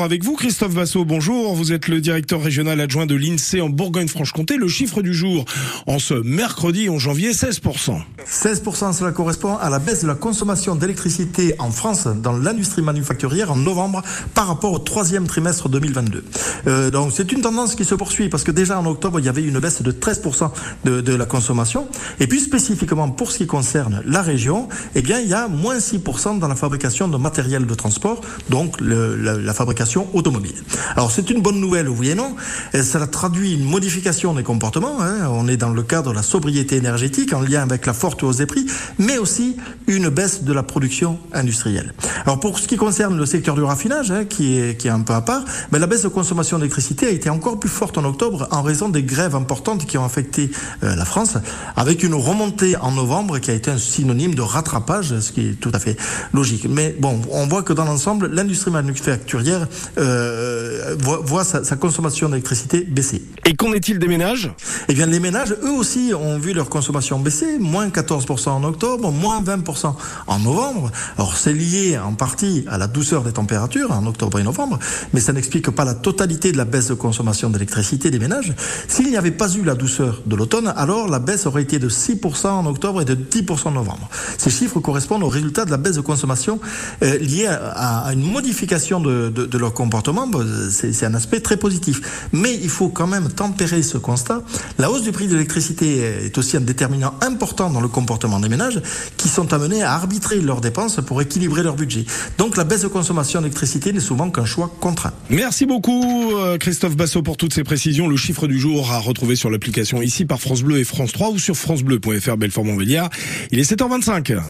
Avec vous, Christophe Vassot, bonjour. Vous êtes le directeur régional adjoint de l'INSEE en Bourgogne-Franche-Comté. Le chiffre du jour en ce mercredi 11 janvier, 16%. 16%, cela correspond à la baisse de la consommation d'électricité en France dans l'industrie manufacturière en novembre par rapport au troisième trimestre 2022. Euh, donc c'est une tendance qui se poursuit parce que déjà en octobre, il y avait une baisse de 13% de, de, la consommation. Et puis spécifiquement pour ce qui concerne la région, eh bien il y a moins 6% dans la fabrication de matériel de transport, donc le, la, la fabrication automobile. Alors c'est une bonne nouvelle, oui et non. Ça traduit une modification des comportements. Hein. On est dans le cadre de la sobriété énergétique en lien avec la forte hausse des prix, mais aussi une baisse de la production industrielle. Alors pour ce qui concerne le secteur du raffinage, hein, qui, est, qui est un peu à part, mais la baisse de consommation d'électricité a été encore plus forte en octobre en raison des grèves importantes qui ont affecté euh, la France, avec une remontée en novembre qui a été un synonyme de rattrapage, ce qui est tout à fait logique. Mais bon, on voit que dans l'ensemble, l'industrie manufacturière euh, voit, voit sa, sa, consommation d'électricité baisser. Et qu'en est-il des ménages? Eh bien, les ménages, eux aussi, ont vu leur consommation baisser, moins 14% en octobre, moins 20% en novembre. Alors, c'est lié en partie à la douceur des températures en octobre et novembre, mais ça n'explique pas la totalité de la baisse de consommation d'électricité des ménages. S'il n'y avait pas eu la douceur de l'automne, alors la baisse aurait été de 6% en octobre et de 10% en novembre. Ces chiffres correspondent au résultat de la baisse de consommation euh, liée à, à, une modification de, de, de leur comportement, c'est un aspect très positif. Mais il faut quand même tempérer ce constat. La hausse du prix de l'électricité est aussi un déterminant important dans le comportement des ménages qui sont amenés à arbitrer leurs dépenses pour équilibrer leur budget. Donc la baisse de consommation d'électricité n'est souvent qu'un choix contraint. Merci beaucoup euh, Christophe Bassot pour toutes ces précisions. Le chiffre du jour à retrouver sur l'application ici par France Bleu et France 3 ou sur francebleu.fr Belfort Montbéliard. Il est 7h25.